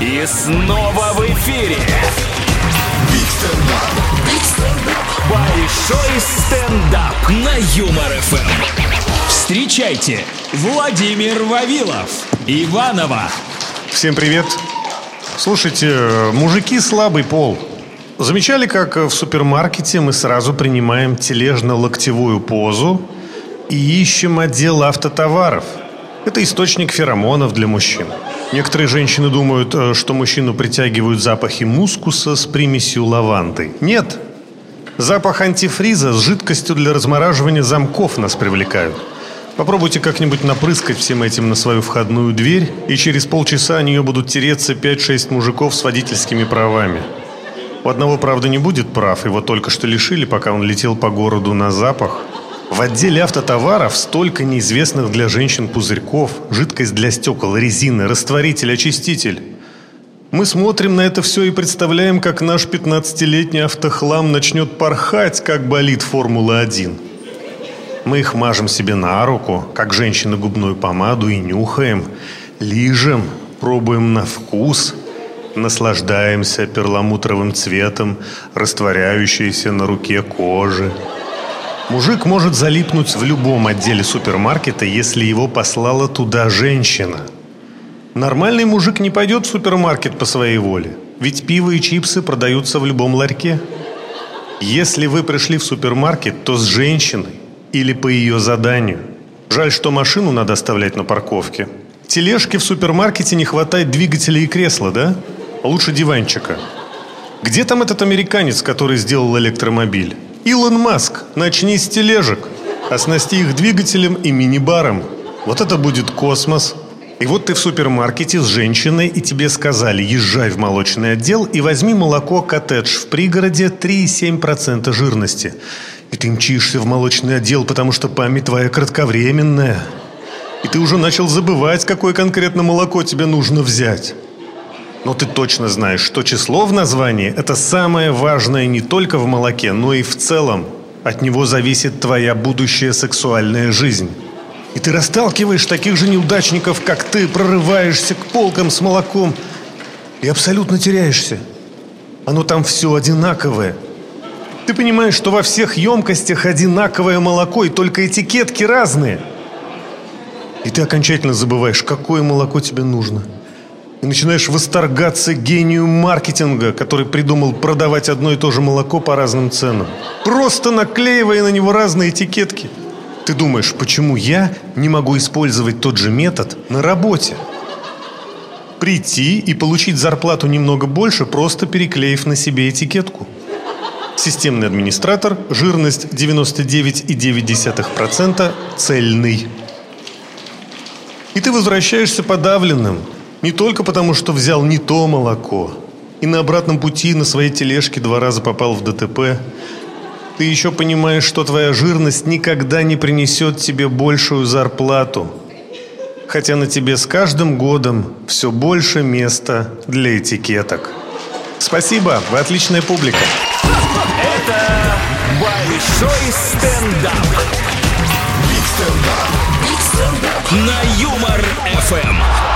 И снова в эфире. Большой стендап на Юмор ФМ. Встречайте, Владимир Вавилов, Иванова. Всем привет. Слушайте, мужики слабый пол. Замечали, как в супермаркете мы сразу принимаем тележно-локтевую позу и ищем отдел автотоваров? Это источник феромонов для мужчин. Некоторые женщины думают, э, что мужчину притягивают запахи мускуса с примесью лаванды. Нет. Запах антифриза с жидкостью для размораживания замков нас привлекают. Попробуйте как-нибудь напрыскать всем этим на свою входную дверь, и через полчаса о нее будут тереться 5-6 мужиков с водительскими правами. У одного, правда, не будет прав, его только что лишили, пока он летел по городу на запах. В отделе автотоваров столько неизвестных для женщин пузырьков, жидкость для стекол, резины, растворитель, очиститель. Мы смотрим на это все и представляем, как наш 15-летний автохлам начнет порхать, как болит Формула-1. Мы их мажем себе на руку, как женщины губную помаду, и нюхаем, лижем, пробуем на вкус, наслаждаемся перламутровым цветом, растворяющейся на руке кожи. Мужик может залипнуть в любом отделе супермаркета, если его послала туда женщина. Нормальный мужик не пойдет в супермаркет по своей воле, ведь пиво и чипсы продаются в любом ларьке. Если вы пришли в супермаркет, то с женщиной или по ее заданию. Жаль, что машину надо оставлять на парковке. Тележки в супермаркете не хватает двигателя и кресла, да? Лучше диванчика. Где там этот американец, который сделал электромобиль? Илон Маск, начни с тележек. Оснасти их двигателем и мини-баром. Вот это будет космос. И вот ты в супермаркете с женщиной, и тебе сказали, езжай в молочный отдел и возьми молоко коттедж в пригороде 3,7% жирности. И ты мчишься в молочный отдел, потому что память твоя кратковременная. И ты уже начал забывать, какое конкретно молоко тебе нужно взять. Но ты точно знаешь, что число в названии – это самое важное не только в молоке, но и в целом. От него зависит твоя будущая сексуальная жизнь. И ты расталкиваешь таких же неудачников, как ты, прорываешься к полкам с молоком и абсолютно теряешься. Оно там все одинаковое. Ты понимаешь, что во всех емкостях одинаковое молоко, и только этикетки разные. И ты окончательно забываешь, какое молоко тебе нужно – и начинаешь восторгаться гению маркетинга, который придумал продавать одно и то же молоко по разным ценам. Просто наклеивая на него разные этикетки. Ты думаешь, почему я не могу использовать тот же метод на работе? Прийти и получить зарплату немного больше, просто переклеив на себе этикетку. Системный администратор, жирность 99,9%, цельный. И ты возвращаешься подавленным, не только потому, что взял не то молоко, и на обратном пути на своей тележке два раза попал в ДТП. Ты еще понимаешь, что твоя жирность никогда не принесет тебе большую зарплату. Хотя на тебе с каждым годом все больше места для этикеток. Спасибо, вы отличная публика. Это большой стендап. Биг стендап. На Юмор ФМ.